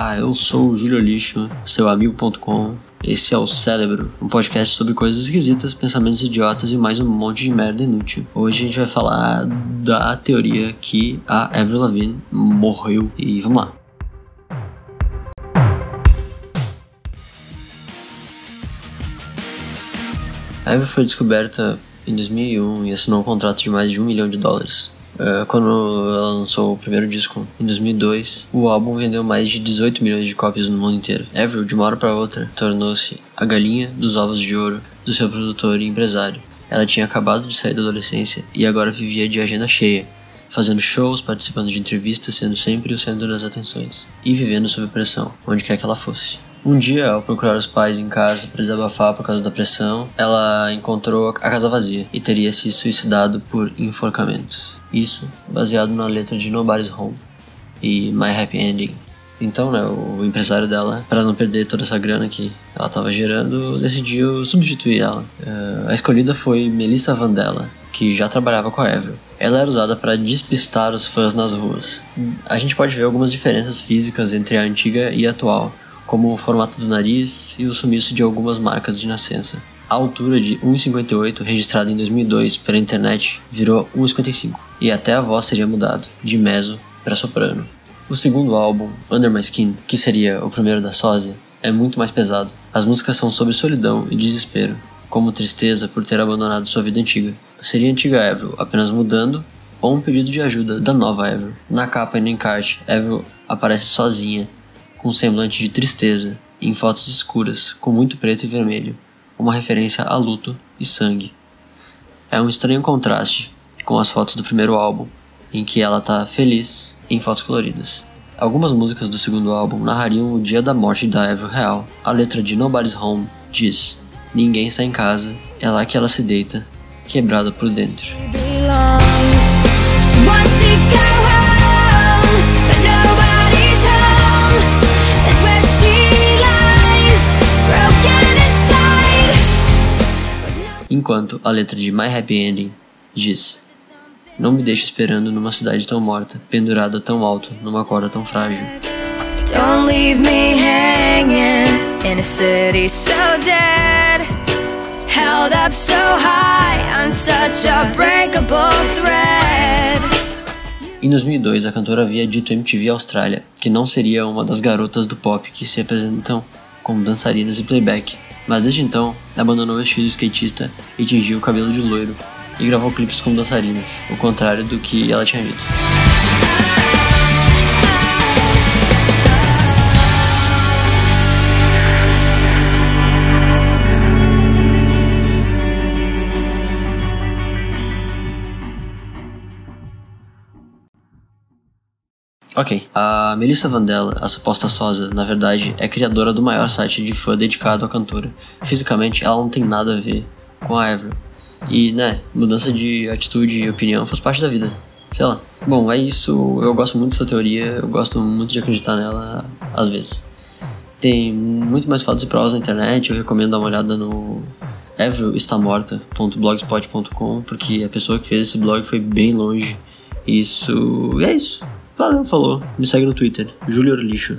Olá, eu sou o Júlio Lixo, seu amigo.com. Esse é o Cérebro, um podcast sobre coisas esquisitas, pensamentos idiotas e mais um monte de merda inútil. Hoje a gente vai falar da teoria que a Avril Lavigne morreu. E vamos lá. A Avril foi descoberta em 2001 e assinou um contrato de mais de um milhão de dólares. Uh, quando ela lançou o primeiro disco em 2002, o álbum vendeu mais de 18 milhões de cópias no mundo inteiro. Avril, de uma hora para outra, tornou-se a galinha dos ovos de ouro do seu produtor e empresário. Ela tinha acabado de sair da adolescência e agora vivia de agenda cheia, fazendo shows, participando de entrevistas, sendo sempre o centro das atenções e vivendo sob pressão, onde quer que ela fosse. Um dia, ao procurar os pais em casa para desabafar por causa da pressão, ela encontrou a casa vazia e teria se suicidado por enforcamento. Isso baseado na letra de Nobody's Home e My Happy Ending. Então, né, o empresário dela, para não perder toda essa grana que ela estava gerando, decidiu substituir ela. Uh, a escolhida foi Melissa Vandella, que já trabalhava com a Avril. Ela era usada para despistar os fãs nas ruas. A gente pode ver algumas diferenças físicas entre a antiga e a atual, como o formato do nariz e o sumiço de algumas marcas de nascença. A altura de 1,58 registrada em 2002 pela internet virou 1,55 e até a voz seria mudado de mezzo para soprano. O segundo álbum, Under My Skin, que seria o primeiro da sósia, é muito mais pesado. As músicas são sobre solidão e desespero, como tristeza por ter abandonado sua vida antiga. Seria a antiga Avril, apenas mudando, ou um pedido de ajuda da nova Avril. Na capa e no encarte, Avril aparece sozinha, com um semblante de tristeza, em fotos escuras, com muito preto e vermelho, uma referência a luto e sangue. É um estranho contraste com as fotos do primeiro álbum, em que ela tá feliz em fotos coloridas. Algumas músicas do segundo álbum narrariam o dia da morte da Avril real. A letra de Nobody's Home diz: Ninguém está em casa, é lá que ela se deita, quebrada por dentro. Enquanto a letra de My Happy Ending diz: Não me deixe esperando numa cidade tão morta, pendurada tão alto, numa corda tão frágil. Don't leave me hanging in a city so dead. Held up so high on such a breakable thread. Em 2002, a cantora havia dito à MTV Austrália que não seria uma das garotas do pop que se apresentam como dançarinas e playback, mas desde então abandonou o estilo skatista e tingiu o cabelo de loiro e gravou clipes como dançarinas, o contrário do que ela tinha dito. Ok, a Melissa Vandella, a suposta sósia, na verdade, é criadora do maior site de fã dedicado à cantora. Fisicamente, ela não tem nada a ver com a Avril. E, né, mudança de atitude e opinião faz parte da vida. Sei lá. Bom, é isso. Eu gosto muito dessa teoria, eu gosto muito de acreditar nela, às vezes. Tem muito mais fatos e provas na internet, eu recomendo dar uma olhada no evrilestamorta.blogspot.com, porque a pessoa que fez esse blog foi bem longe. Isso. é isso. Valeu, falou. Me segue no Twitter, Júlio Lixo.